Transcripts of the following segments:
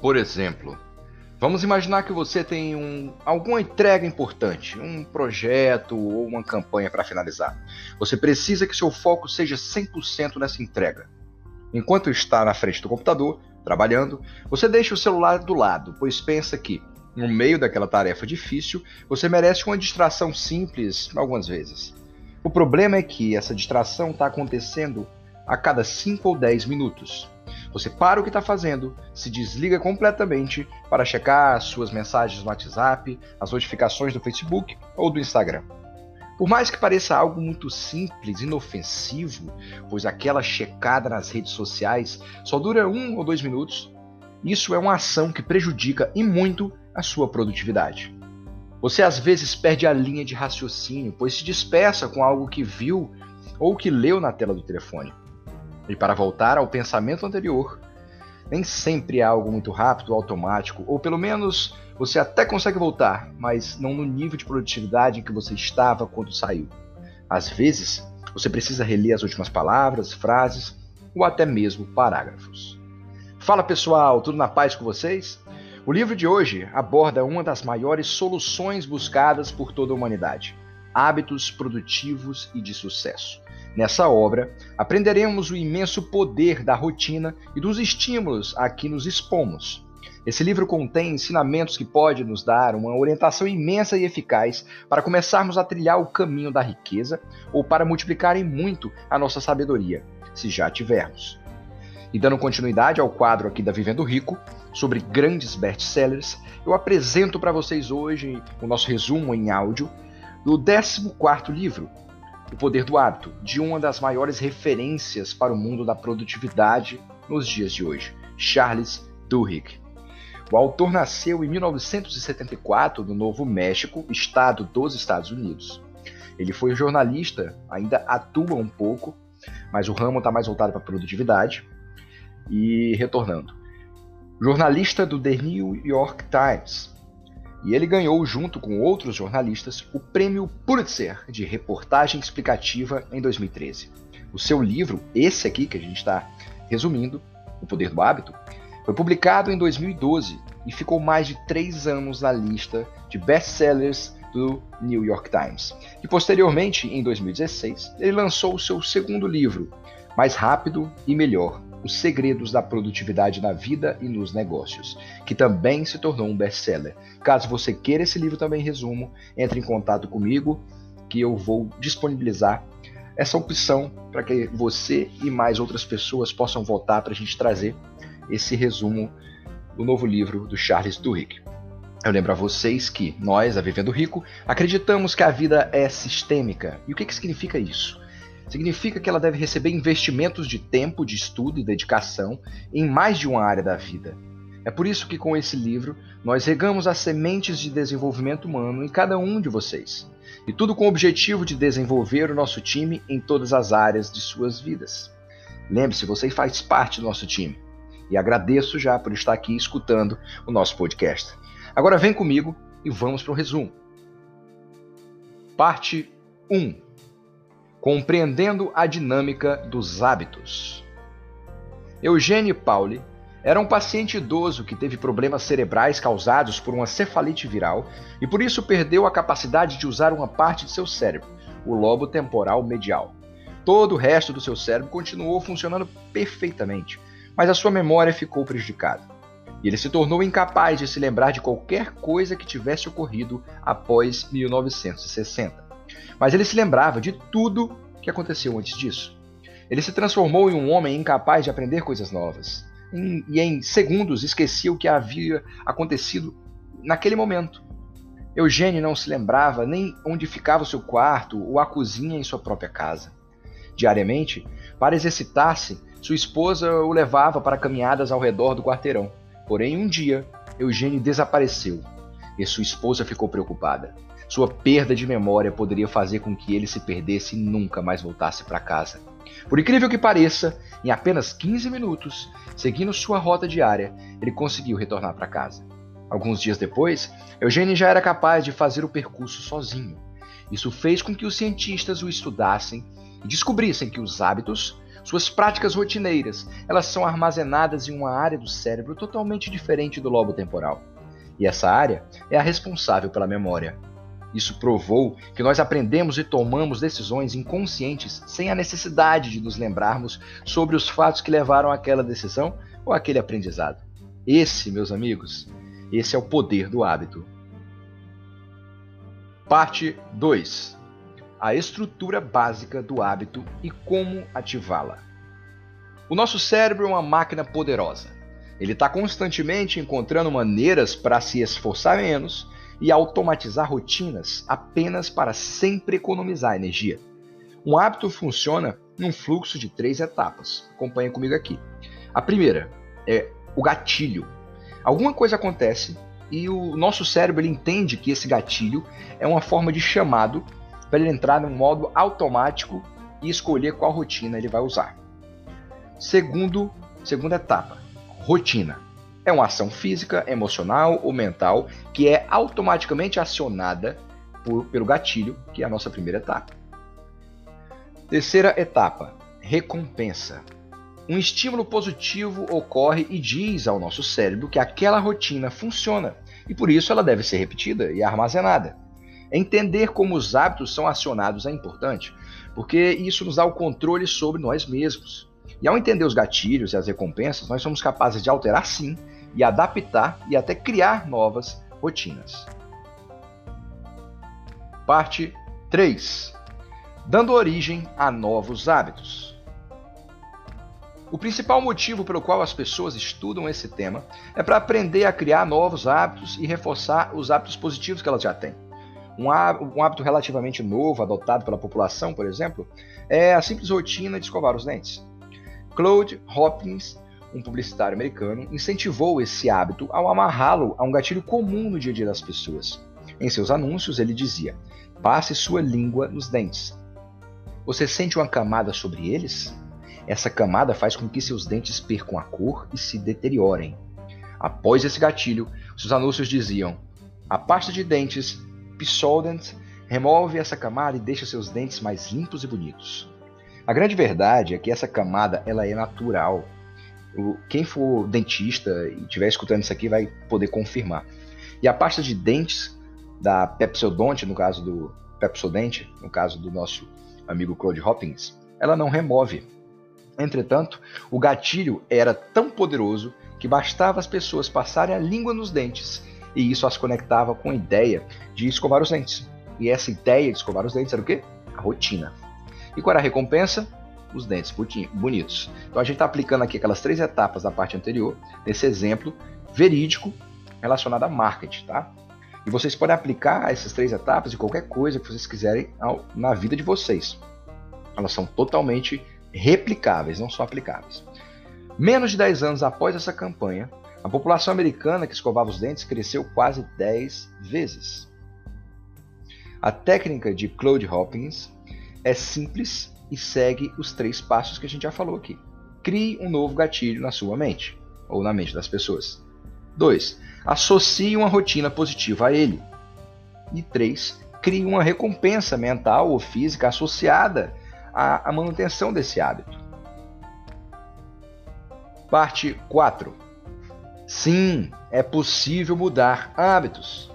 Por exemplo, vamos imaginar que você tem um, alguma entrega importante, um projeto ou uma campanha para finalizar. Você precisa que seu foco seja 100% nessa entrega. Enquanto está na frente do computador, trabalhando, você deixa o celular do lado, pois pensa que, no meio daquela tarefa difícil, você merece uma distração simples algumas vezes. O problema é que essa distração está acontecendo a cada 5 ou 10 minutos. Você para o que está fazendo, se desliga completamente para checar as suas mensagens no WhatsApp, as notificações do Facebook ou do Instagram. Por mais que pareça algo muito simples, inofensivo, pois aquela checada nas redes sociais só dura um ou dois minutos, isso é uma ação que prejudica e muito a sua produtividade. Você às vezes perde a linha de raciocínio, pois se dispersa com algo que viu ou que leu na tela do telefone. E para voltar ao pensamento anterior, nem sempre é algo muito rápido, automático, ou pelo menos você até consegue voltar, mas não no nível de produtividade em que você estava quando saiu. Às vezes, você precisa reler as últimas palavras, frases ou até mesmo parágrafos. Fala pessoal, tudo na paz com vocês? O livro de hoje aborda uma das maiores soluções buscadas por toda a humanidade: hábitos produtivos e de sucesso. Nessa obra, aprenderemos o imenso poder da rotina e dos estímulos a que nos expomos. Esse livro contém ensinamentos que podem nos dar uma orientação imensa e eficaz para começarmos a trilhar o caminho da riqueza ou para multiplicarem muito a nossa sabedoria, se já tivermos. E dando continuidade ao quadro aqui da Vivendo Rico, sobre grandes best-sellers, eu apresento para vocês hoje o nosso resumo em áudio do 14º livro, o Poder do Hábito, de uma das maiores referências para o mundo da produtividade nos dias de hoje, Charles Duhigg. O autor nasceu em 1974 no Novo México, estado dos Estados Unidos. Ele foi jornalista, ainda atua um pouco, mas o ramo está mais voltado para a produtividade. E retornando. Jornalista do The New York Times, e ele ganhou, junto com outros jornalistas, o prêmio Pulitzer de reportagem explicativa em 2013. O seu livro, esse aqui que a gente está resumindo, O Poder do Hábito, foi publicado em 2012 e ficou mais de três anos na lista de best-sellers do New York Times. E posteriormente, em 2016, ele lançou o seu segundo livro, Mais Rápido e Melhor, os Segredos da Produtividade na Vida e nos Negócios, que também se tornou um best-seller. Caso você queira esse livro também resumo, entre em contato comigo que eu vou disponibilizar essa opção para que você e mais outras pessoas possam votar para a gente trazer esse resumo do novo livro do Charles Duhigg. Eu lembro a vocês que nós, a Vivendo Rico, acreditamos que a vida é sistêmica. E o que, que significa isso? Significa que ela deve receber investimentos de tempo, de estudo e dedicação em mais de uma área da vida. É por isso que com esse livro nós regamos as sementes de desenvolvimento humano em cada um de vocês. E tudo com o objetivo de desenvolver o nosso time em todas as áreas de suas vidas. Lembre-se, você faz parte do nosso time. E agradeço já por estar aqui escutando o nosso podcast. Agora vem comigo e vamos para o resumo. Parte 1 Compreendendo a dinâmica dos hábitos. Eugênio Pauli era um paciente idoso que teve problemas cerebrais causados por uma cefalite viral e por isso perdeu a capacidade de usar uma parte de seu cérebro, o lobo temporal medial. Todo o resto do seu cérebro continuou funcionando perfeitamente, mas a sua memória ficou prejudicada. E ele se tornou incapaz de se lembrar de qualquer coisa que tivesse ocorrido após 1960 mas ele se lembrava de tudo que aconteceu antes disso. Ele se transformou em um homem incapaz de aprender coisas novas. E em segundos esquecia o que havia acontecido naquele momento. Eugênio não se lembrava nem onde ficava o seu quarto ou a cozinha em sua própria casa. Diariamente, para exercitar-se, sua esposa o levava para caminhadas ao redor do quarteirão. Porém, um dia, Eugênio desapareceu e sua esposa ficou preocupada. Sua perda de memória poderia fazer com que ele se perdesse e nunca mais voltasse para casa. Por incrível que pareça, em apenas 15 minutos, seguindo sua rota diária, ele conseguiu retornar para casa. Alguns dias depois, Eugênio já era capaz de fazer o percurso sozinho. Isso fez com que os cientistas o estudassem e descobrissem que os hábitos Suas práticas rotineiras, elas são armazenadas em uma área do cérebro totalmente diferente do lobo temporal. E essa área é a responsável pela memória. Isso provou que nós aprendemos e tomamos decisões inconscientes sem a necessidade de nos lembrarmos sobre os fatos que levaram àquela decisão ou àquele aprendizado. Esse, meus amigos, esse é o poder do hábito. Parte 2: A estrutura básica do hábito e como ativá-la. O nosso cérebro é uma máquina poderosa. Ele está constantemente encontrando maneiras para se esforçar menos e automatizar rotinas apenas para sempre economizar energia. Um hábito funciona num fluxo de três etapas. Acompanhe comigo aqui. A primeira é o gatilho. Alguma coisa acontece e o nosso cérebro ele entende que esse gatilho é uma forma de chamado para ele entrar num modo automático e escolher qual rotina ele vai usar. Segundo, segunda etapa, rotina. É uma ação física, emocional ou mental que é automaticamente acionada por, pelo gatilho, que é a nossa primeira etapa. Terceira etapa, recompensa. Um estímulo positivo ocorre e diz ao nosso cérebro que aquela rotina funciona e por isso ela deve ser repetida e armazenada. Entender como os hábitos são acionados é importante, porque isso nos dá o controle sobre nós mesmos. E ao entender os gatilhos e as recompensas, nós somos capazes de alterar sim e adaptar e até criar novas rotinas. Parte 3 Dando origem a novos hábitos. O principal motivo pelo qual as pessoas estudam esse tema é para aprender a criar novos hábitos e reforçar os hábitos positivos que elas já têm. Um hábito relativamente novo, adotado pela população, por exemplo, é a simples rotina de escovar os dentes. Claude Hopkins, um publicitário americano, incentivou esse hábito ao amarrá-lo a um gatilho comum no dia a dia das pessoas. Em seus anúncios, ele dizia: passe sua língua nos dentes. Você sente uma camada sobre eles? Essa camada faz com que seus dentes percam a cor e se deteriorem. Após esse gatilho, seus anúncios diziam: a pasta de dentes Pissodent remove essa camada e deixa seus dentes mais limpos e bonitos. A grande verdade é que essa camada ela é natural. Quem for dentista e estiver escutando isso aqui vai poder confirmar. E a pasta de dentes da Pepsodonte, no caso do Pepsodente, no caso do nosso amigo Claude Hopkins, ela não remove Entretanto, o gatilho era tão poderoso que bastava as pessoas passarem a língua nos dentes e isso as conectava com a ideia de escovar os dentes. E essa ideia de escovar os dentes era o quê? A rotina. E qual era a recompensa? Os dentes bonitos. Então a gente está aplicando aqui aquelas três etapas da parte anterior, nesse exemplo verídico relacionado a marketing, tá? E vocês podem aplicar essas três etapas de qualquer coisa que vocês quiserem na vida de vocês. Elas são totalmente replicáveis, não só aplicáveis. Menos de 10 anos após essa campanha, a população americana que escovava os dentes cresceu quase 10 vezes. A técnica de Claude Hopkins é simples e segue os três passos que a gente já falou aqui. Crie um novo gatilho na sua mente, ou na mente das pessoas. 2. Associe uma rotina positiva a ele. E 3. Crie uma recompensa mental ou física associada a, a manutenção desse hábito. Parte 4. Sim, é possível mudar hábitos.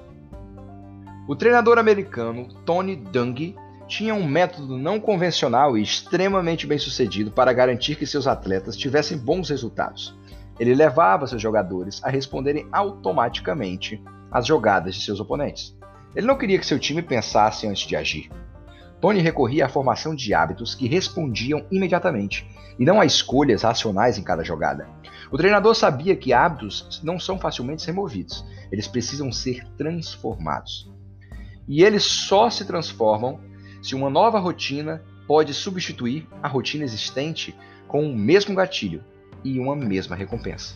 O treinador americano Tony Dungy tinha um método não convencional e extremamente bem sucedido para garantir que seus atletas tivessem bons resultados. Ele levava seus jogadores a responderem automaticamente às jogadas de seus oponentes. Ele não queria que seu time pensasse antes de agir. Tony recorria à formação de hábitos que respondiam imediatamente, e não a escolhas racionais em cada jogada. O treinador sabia que hábitos não são facilmente removidos, eles precisam ser transformados. E eles só se transformam se uma nova rotina pode substituir a rotina existente com o mesmo gatilho e uma mesma recompensa.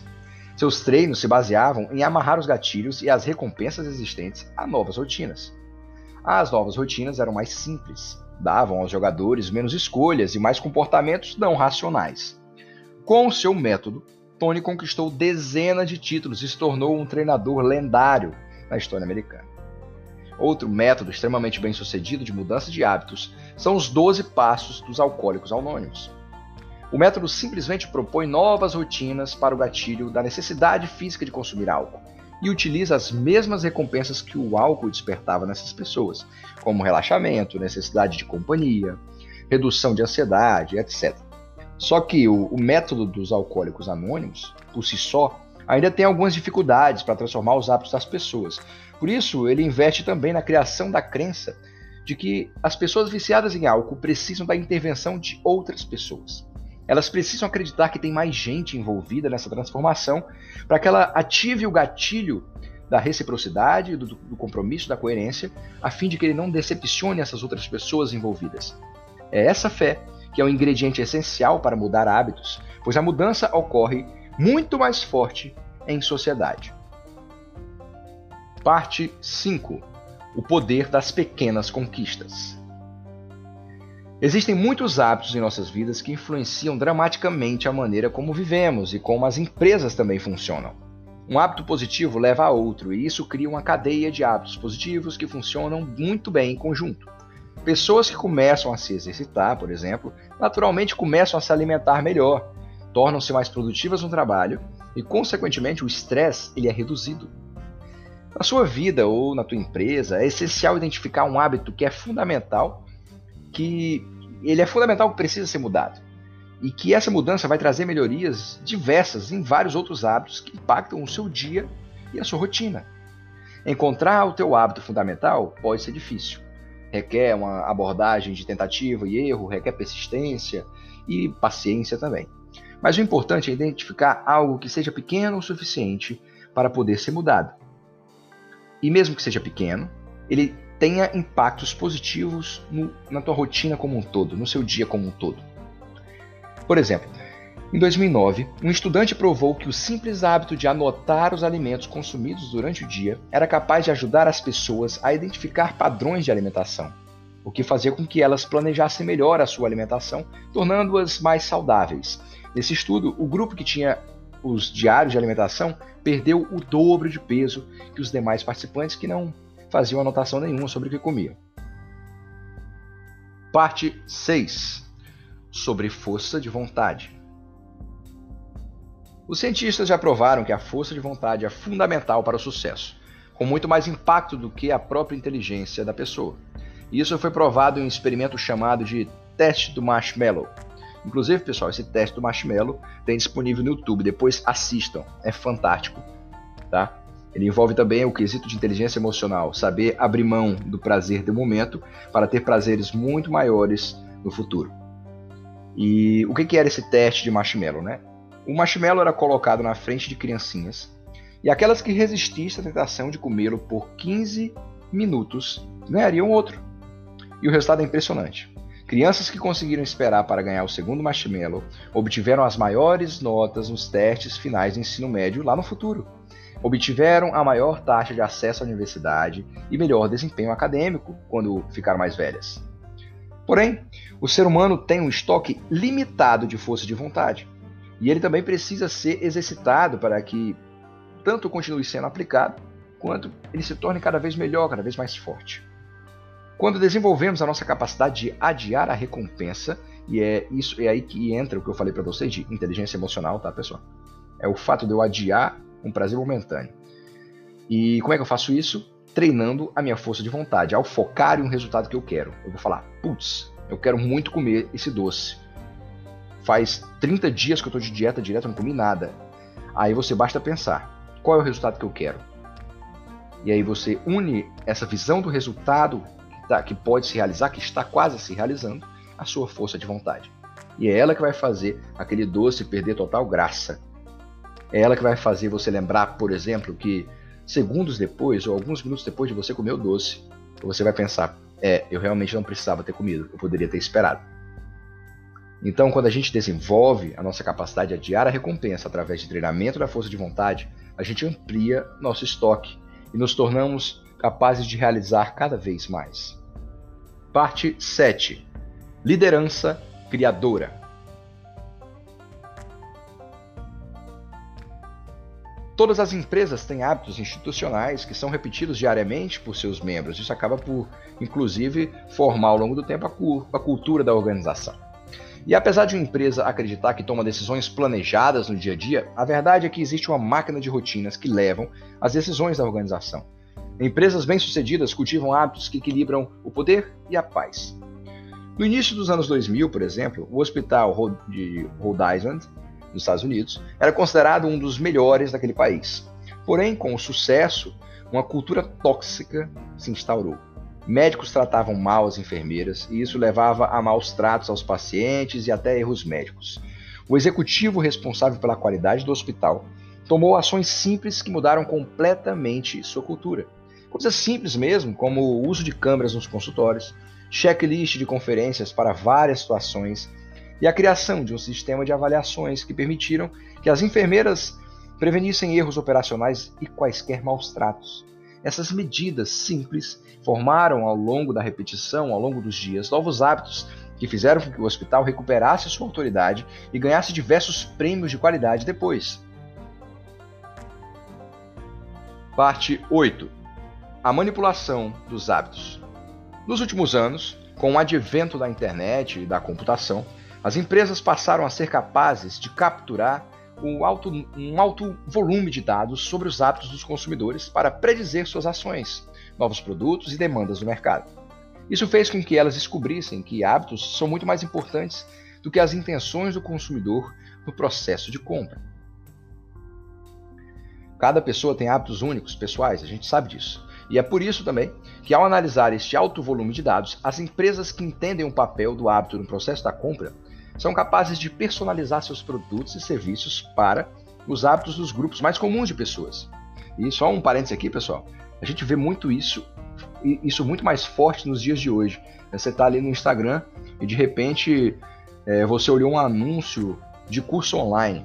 Seus treinos se baseavam em amarrar os gatilhos e as recompensas existentes a novas rotinas. As novas rotinas eram mais simples, davam aos jogadores menos escolhas e mais comportamentos não racionais. Com seu método, Tony conquistou dezenas de títulos e se tornou um treinador lendário na história americana. Outro método extremamente bem sucedido de mudança de hábitos são os 12 passos dos alcoólicos anônimos. O método simplesmente propõe novas rotinas para o gatilho da necessidade física de consumir álcool e utiliza as mesmas recompensas que o álcool despertava nessas pessoas, como relaxamento, necessidade de companhia, redução de ansiedade, etc. Só que o, o método dos alcoólicos anônimos, por si só, ainda tem algumas dificuldades para transformar os hábitos das pessoas. Por isso, ele investe também na criação da crença de que as pessoas viciadas em álcool precisam da intervenção de outras pessoas. Elas precisam acreditar que tem mais gente envolvida nessa transformação para que ela ative o gatilho da reciprocidade, do, do, compromisso, da coerência, a fim de que ele não decepcione essas outras pessoas envolvidas. É essa fé que é um ingrediente essencial para mudar hábitos, pois a mudança ocorre muito mais forte em sociedade. Parte 5 O poder das pequenas conquistas. Existem muitos hábitos em nossas vidas que influenciam dramaticamente a maneira como vivemos e como as empresas também funcionam. Um hábito positivo leva a outro, e isso cria uma cadeia de hábitos positivos que funcionam muito bem em conjunto. Pessoas que começam a se exercitar, por exemplo, naturalmente começam a se alimentar melhor, tornam-se mais produtivas no trabalho e, consequentemente, o estresse ele é reduzido. Na sua vida ou na tua empresa, é essencial identificar um hábito que é fundamental que ele é fundamental que precisa ser mudado. E que essa mudança vai trazer melhorias diversas em vários outros hábitos que impactam o seu dia e a sua rotina. Encontrar o teu hábito fundamental pode ser difícil. Requer uma abordagem de tentativa e erro, requer persistência e paciência também. Mas o importante é identificar algo que seja pequeno o suficiente para poder ser mudado. E mesmo que seja pequeno, ele tenha impactos positivos no, na tua rotina como um todo, no seu dia como um todo. Por exemplo, em 2009, um estudante provou que o simples hábito de anotar os alimentos consumidos durante o dia era capaz de ajudar as pessoas a identificar padrões de alimentação, o que fazia com que elas planejassem melhor a sua alimentação, tornando-as mais saudáveis. Nesse estudo, o grupo que tinha os diários de alimentação perdeu o dobro de peso que os demais participantes que não faziam anotação nenhuma sobre o que comiam. Parte 6 Sobre força de vontade. Os cientistas já provaram que a força de vontade é fundamental para o sucesso, com muito mais impacto do que a própria inteligência da pessoa. Isso foi provado em um experimento chamado de teste do marshmallow. Inclusive, pessoal, esse teste do marshmallow tem disponível no YouTube, depois assistam, é fantástico, tá? Ele envolve também o quesito de inteligência emocional, saber abrir mão do prazer do momento para ter prazeres muito maiores no futuro. E o que, que era esse teste de marshmallow, né? O marshmallow era colocado na frente de criancinhas e aquelas que resistissem à tentação de comê-lo por 15 minutos ganhariam outro. E o resultado é impressionante. Crianças que conseguiram esperar para ganhar o segundo marshmallow obtiveram as maiores notas nos testes finais do ensino médio lá no futuro obtiveram a maior taxa de acesso à universidade e melhor desempenho acadêmico quando ficaram mais velhas. Porém, o ser humano tem um estoque limitado de força de vontade, e ele também precisa ser exercitado para que tanto continue sendo aplicado, quanto ele se torne cada vez melhor, cada vez mais forte. Quando desenvolvemos a nossa capacidade de adiar a recompensa, e é isso é aí que entra o que eu falei para vocês de inteligência emocional, tá, pessoal? É o fato de eu adiar um prazer momentâneo. E como é que eu faço isso? Treinando a minha força de vontade. Ao focar em um resultado que eu quero, eu vou falar: putz, eu quero muito comer esse doce. Faz 30 dias que eu estou de dieta direta, não comi nada. Aí você basta pensar: qual é o resultado que eu quero? E aí você une essa visão do resultado tá, que pode se realizar, que está quase se realizando, a sua força de vontade. E é ela que vai fazer aquele doce perder total graça é ela que vai fazer você lembrar, por exemplo, que segundos depois ou alguns minutos depois de você comer o doce, você vai pensar: é, eu realmente não precisava ter comido, eu poderia ter esperado. Então, quando a gente desenvolve a nossa capacidade de adiar a recompensa através de treinamento da força de vontade, a gente amplia nosso estoque e nos tornamos capazes de realizar cada vez mais. Parte 7 Liderança Criadora Todas as empresas têm hábitos institucionais que são repetidos diariamente por seus membros. Isso acaba por, inclusive, formar ao longo do tempo a, cultura da organização. E apesar de uma empresa acreditar que toma decisões planejadas no dia a dia, a verdade é que existe uma máquina de rotinas que levam as decisões da organização. Empresas bem-sucedidas cultivam hábitos que equilibram o poder e a paz. No início dos anos 2000, por exemplo, o hospital de Rhode Island, nos Estados Unidos, era considerado um dos melhores daquele país. Porém, com o sucesso, uma cultura tóxica se instaurou. Médicos tratavam mal as enfermeiras e isso levava a maus tratos aos pacientes e até erros médicos. O executivo responsável pela qualidade do hospital tomou ações simples que mudaram completamente sua cultura. Coisas simples mesmo, como o uso de câmeras nos consultórios, checklist de conferências para várias situações e a criação de um sistema de avaliações que permitiram que as enfermeiras prevenissem erros operacionais e quaisquer maus tratos. Essas medidas simples formaram ao longo da repetição, ao longo dos dias, novos hábitos que fizeram com que o hospital recuperasse sua autoridade e ganhasse diversos prêmios de qualidade depois. Parte 8 A manipulação dos hábitos. Nos últimos anos, com o advento da internet e da computação, as empresas passaram a ser capazes de capturar um alto, um alto volume de dados sobre os hábitos dos consumidores para predizer suas ações, novos produtos e demandas do mercado. Isso fez com que elas descobrissem que hábitos são muito mais importantes do que as intenções do consumidor no processo de compra. Cada pessoa tem hábitos únicos, pessoais, a gente sabe disso. E é por isso também que, ao analisar este alto volume de dados, as empresas que entendem o papel do hábito no processo da compra são capazes de personalizar seus produtos e serviços para os hábitos dos grupos mais comuns de pessoas. E só um parênteses aqui, pessoal. A gente vê muito isso, isso muito mais forte nos dias de hoje. Você está ali no Instagram e de repente é, você olhou um anúncio de curso online.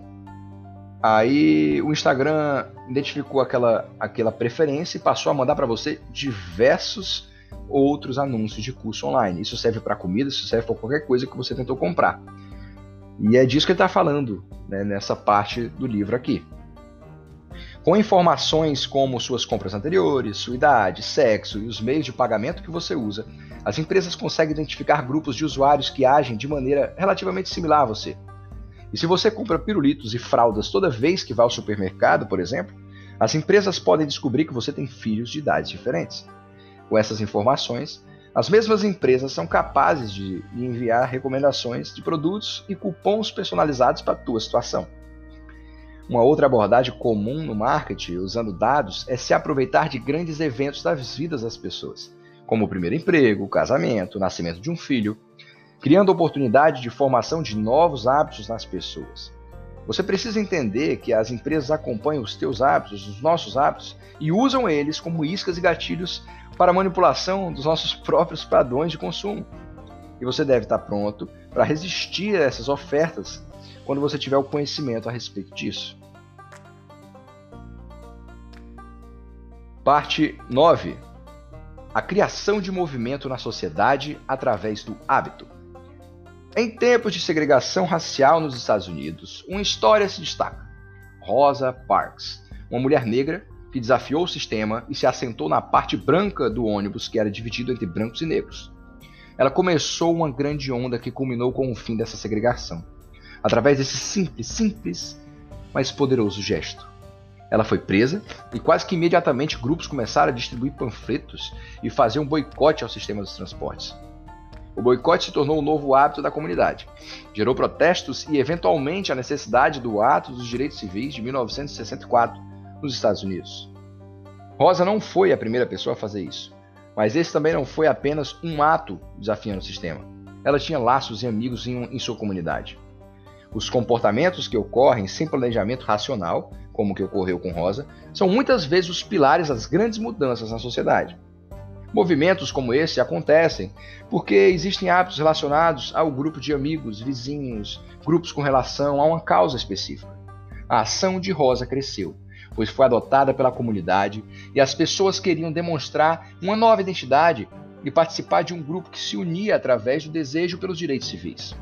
Aí o Instagram identificou aquela, aquela preferência e passou a mandar para você diversos outros anúncios de curso online. Isso serve para comida, isso serve para qualquer coisa que você tentou comprar. E é disso que ele está falando né, nessa parte do livro aqui. Com informações como suas compras anteriores, sua idade, sexo e os meios de pagamento que você usa, as empresas conseguem identificar grupos de usuários que agem de maneira relativamente similar a você. E se você compra pirulitos e fraldas toda vez que vai ao supermercado, por exemplo, as empresas podem descobrir que você tem filhos de idades diferentes. Com essas informações, as mesmas empresas são capazes de enviar recomendações de produtos e cupons personalizados para a tua situação. Uma outra abordagem comum no marketing usando dados é se aproveitar de grandes eventos das vidas das pessoas, como o primeiro emprego, o casamento, o nascimento de um filho, criando oportunidade de formação de novos hábitos nas pessoas. Você precisa entender que as empresas acompanham os teus hábitos, os nossos hábitos, e usam eles como iscas e gatilhos para a manipulação dos nossos próprios padrões de consumo. E você deve estar pronto para resistir a essas ofertas quando você tiver o conhecimento a respeito disso. Parte 9. A criação de movimento na sociedade através do hábito. Em tempos de segregação racial nos Estados Unidos, uma história se destaca. Rosa Parks, uma mulher negra que desafiou o sistema e se assentou na parte branca do ônibus que era dividido entre brancos e negros. Ela começou uma grande onda que culminou com o fim dessa segregação, através desse simples, simples, mas poderoso gesto. Ela foi presa e quase que imediatamente grupos começaram a distribuir panfletos e fazer um boicote ao sistema dos transportes. O boicote se tornou o novo hábito da comunidade. Gerou protestos e, eventualmente, a necessidade do Ato dos Direitos Civis de 1964 nos Estados Unidos. Rosa não foi a primeira pessoa a fazer isso, mas esse também não foi apenas um ato desafiando o sistema. Ela tinha laços e amigos em, em sua comunidade. Os comportamentos que ocorrem sem planejamento racional, como o que ocorreu com Rosa, são muitas vezes os pilares das grandes mudanças na sociedade. Movimentos como esse acontecem porque existem hábitos relacionados ao grupo de amigos, vizinhos, grupos com relação a uma causa específica. A ação de Rosa cresceu, pois foi adotada pela comunidade e as pessoas queriam demonstrar uma nova identidade e participar de um grupo que se unia através do desejo pelos direitos civis.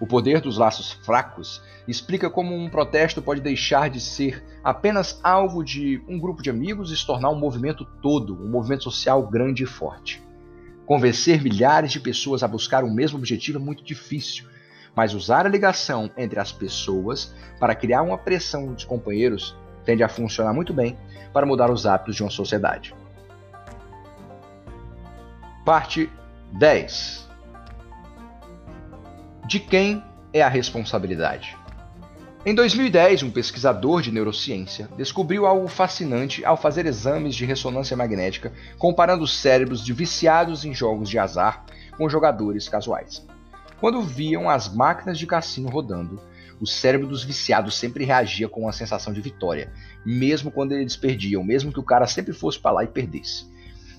O poder dos laços fracos explica como um protesto pode deixar de ser apenas algo de um grupo de amigos e se tornar um movimento todo, um movimento social grande e forte. Convencer milhares de pessoas a buscar o mesmo objetivo é muito difícil, mas usar a ligação entre as pessoas para criar uma pressão dos companheiros tende a funcionar muito bem para mudar os hábitos de uma sociedade. Parte 10 De quem é a responsabilidade? Em 2010, um pesquisador de neurociência descobriu algo fascinante ao fazer exames de ressonância magnética comparando os cérebros de viciados em jogos de azar com jogadores casuais. Quando viam as máquinas de cassino rodando, o cérebro dos viciados sempre reagia com uma sensação de vitória, mesmo quando eles perdiam, mesmo que o cara sempre fosse para lá e perdesse.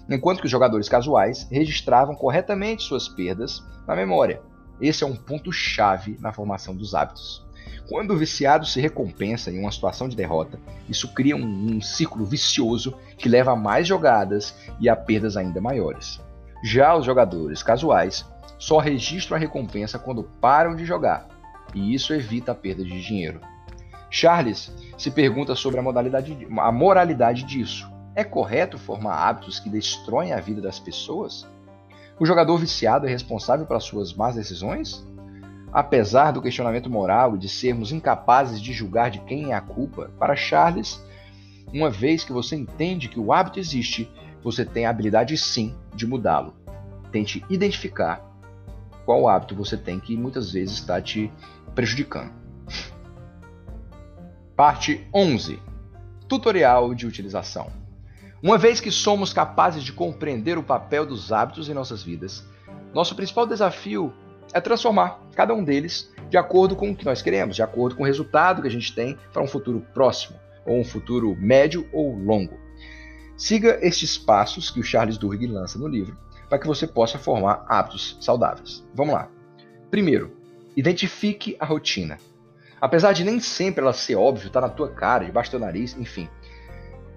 Enquanto que os jogadores casuais registravam corretamente suas perdas na memória. Esse é um ponto chave na formação dos hábitos. Quando o viciado se recompensa em uma situação de derrota, isso cria um, um ciclo vicioso que leva a mais jogadas e a perdas ainda maiores. Já os jogadores casuais só registram a recompensa quando param de jogar, e isso evita a perda de dinheiro. Charles se pergunta sobre a, a moralidade disso. É correto formar hábitos que destroem a vida das pessoas? O jogador viciado é responsável pelas suas más decisões? Apesar do questionamento moral e de sermos incapazes de julgar de quem é a culpa, para Charles, uma vez que você entende que o hábito existe, você tem a habilidade sim de mudá-lo. Tente identificar qual hábito você tem que muitas vezes está te prejudicando. Parte 11 Tutorial de utilização. Uma vez que somos capazes de compreender o papel dos hábitos em nossas vidas, nosso principal desafio é transformar cada um deles de acordo com o que nós queremos, de acordo com o resultado que a gente tem para um futuro próximo, ou um futuro médio ou longo. Siga estes passos que o Charles Duhigg lança no livro para que você possa formar hábitos saudáveis. Vamos lá. Primeiro, identifique a rotina. Apesar de nem sempre ela ser óbvia, estar tá na tua cara, debaixo do teu nariz, enfim.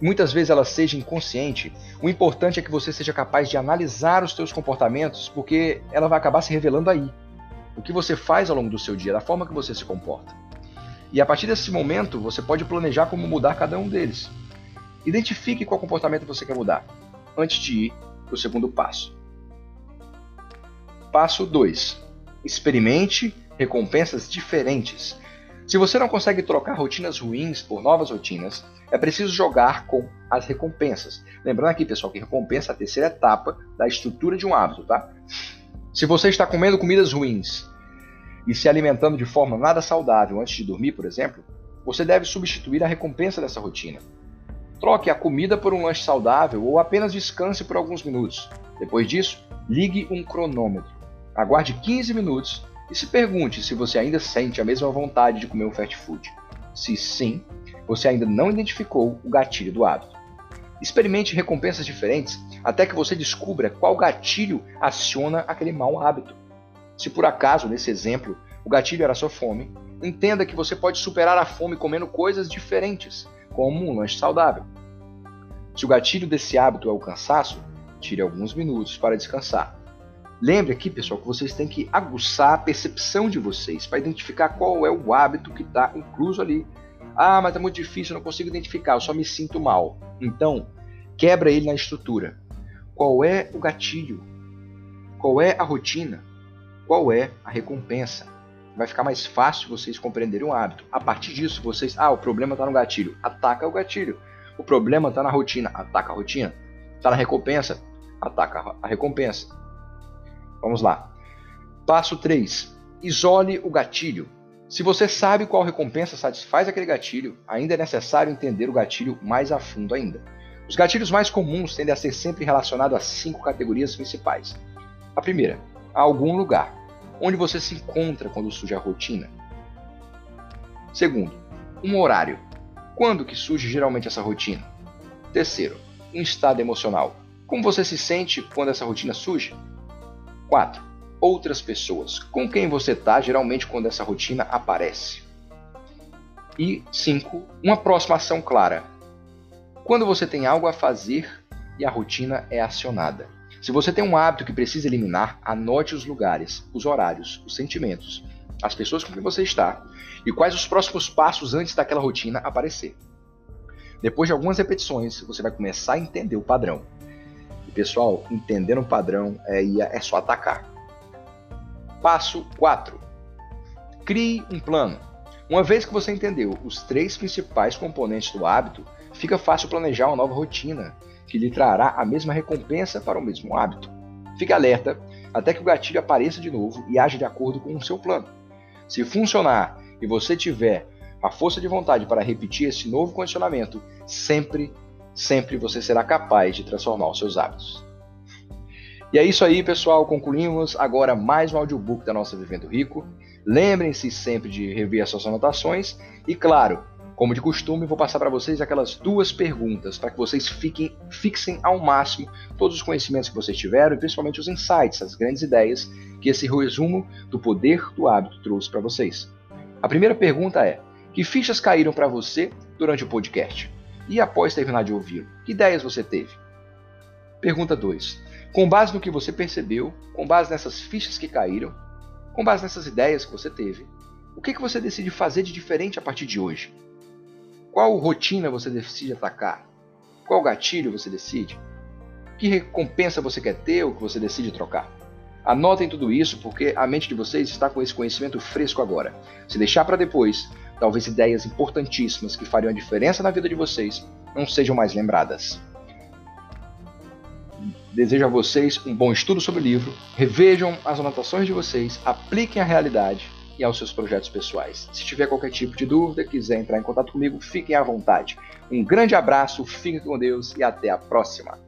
Muitas vezes ela seja inconsciente, o importante é que você seja capaz de analisar os teus comportamentos, porque ela vai acabar se revelando aí o que você faz ao longo do seu dia, da forma que você se comporta. E a partir desse momento, você pode planejar como mudar cada um deles. Identifique qual comportamento você quer mudar, antes de ir para o segundo passo. Passo 2. Experimente recompensas diferentes. Se você não consegue trocar rotinas ruins por novas rotinas, é preciso jogar com as recompensas. Lembrando aqui, pessoal, que recompensa é a terceira etapa da estrutura de um hábito, tá? Se você está comendo comidas ruins e se alimentando de forma nada saudável antes de dormir, por exemplo, você deve substituir a recompensa dessa rotina. Troque a comida por um lanche saudável ou apenas descanse por alguns minutos. Depois disso, ligue um cronômetro. Aguarde 15 minutos e se pergunte se você ainda sente a mesma vontade de comer um fast food. Se sim, você ainda não identificou o gatilho do hábito. Experimente recompensas diferentes até que você descubra qual gatilho aciona aquele mau hábito. Se por acaso, nesse exemplo, o gatilho era sua fome, entenda que você pode superar a fome comendo coisas diferentes, como um lanche saudável. Se o gatilho desse hábito é o cansaço, tire alguns minutos para descansar. Lembre aqui, pessoal, que vocês têm que aguçar a percepção de vocês para identificar qual é o hábito que está incluso ali ah, mas é muito difícil, eu não consigo identificar, eu só me sinto mal. Então, quebra ele na estrutura. Qual é o gatilho? Qual é a rotina? Qual é a recompensa? Vai ficar mais fácil vocês compreenderem o hábito. A partir disso, vocês. Ah, o problema está no gatilho. Ataca o gatilho. O problema está na rotina. Ataca a rotina. Está na recompensa. Ataca a recompensa. Vamos lá. Passo 3. Isole o gatilho. Se você sabe qual recompensa satisfaz aquele gatilho, ainda é necessário entender o gatilho mais a fundo ainda. Os gatilhos mais comuns tendem a ser sempre relacionados a cinco categorias principais. A primeira, a algum lugar, onde você se encontra quando surge a rotina. Segundo, um horário, quando que surge geralmente essa rotina. Terceiro, um estado emocional, como você se sente quando essa rotina surge. 4 outras pessoas, com quem você está geralmente quando essa rotina aparece. E 5. Uma próxima ação clara. Quando você tem algo a fazer e a rotina é acionada. Se você tem um hábito que precisa eliminar, anote os lugares, os horários, os sentimentos, as pessoas com quem você está e quais os próximos passos antes daquela rotina aparecer. Depois de algumas repetições, você vai começar a entender o padrão. Pessoal, entendendo o padrão é, é só atacar. Passo 4. Crie um plano. Uma vez que você entendeu os três principais componentes do hábito, fica fácil planejar uma nova rotina que lhe trará a mesma recompensa para o mesmo hábito. Fique alerta até que o gatilho apareça de novo e age de acordo com o seu plano. Se funcionar e você tiver a força de vontade para repetir esse novo condicionamento, sempre, sempre você será capaz de transformar os seus hábitos. E é isso aí, pessoal. Concluímos agora mais um audiobook da nossa Vivendo Rico. Lembrem-se sempre de rever as suas anotações e, claro, como de costume, vou passar para vocês aquelas duas perguntas para que vocês fiquem, fixem ao máximo todos os conhecimentos que vocês tiveram e principalmente os insights, as grandes ideias que esse resumo do poder do hábito trouxe para vocês. A primeira pergunta é: que fichas caíram para você durante o podcast? E após terminar de ouvir, que ideias você teve? Pergunta 2. Com base no que você percebeu, com base nessas fichas que caíram, com base nessas ideias que você teve, o que, que você decide fazer de diferente a partir de hoje? Qual rotina você decide atacar? Qual gatilho você decide? Que recompensa você quer ter ou que você decide trocar? Anotem tudo isso porque a mente de vocês está com esse conhecimento fresco agora. Se deixar para depois, talvez ideias importantíssimas que fariam a diferença na vida de vocês não sejam mais lembradas. Desejo a vocês um bom estudo sobre o livro, revejam as anotações de vocês, apliquem a realidade e aos seus projetos pessoais. Se tiver qualquer tipo de dúvida, quiser entrar em contato comigo, fiquem à vontade. Um grande abraço, fiquem com Deus e até a próxima!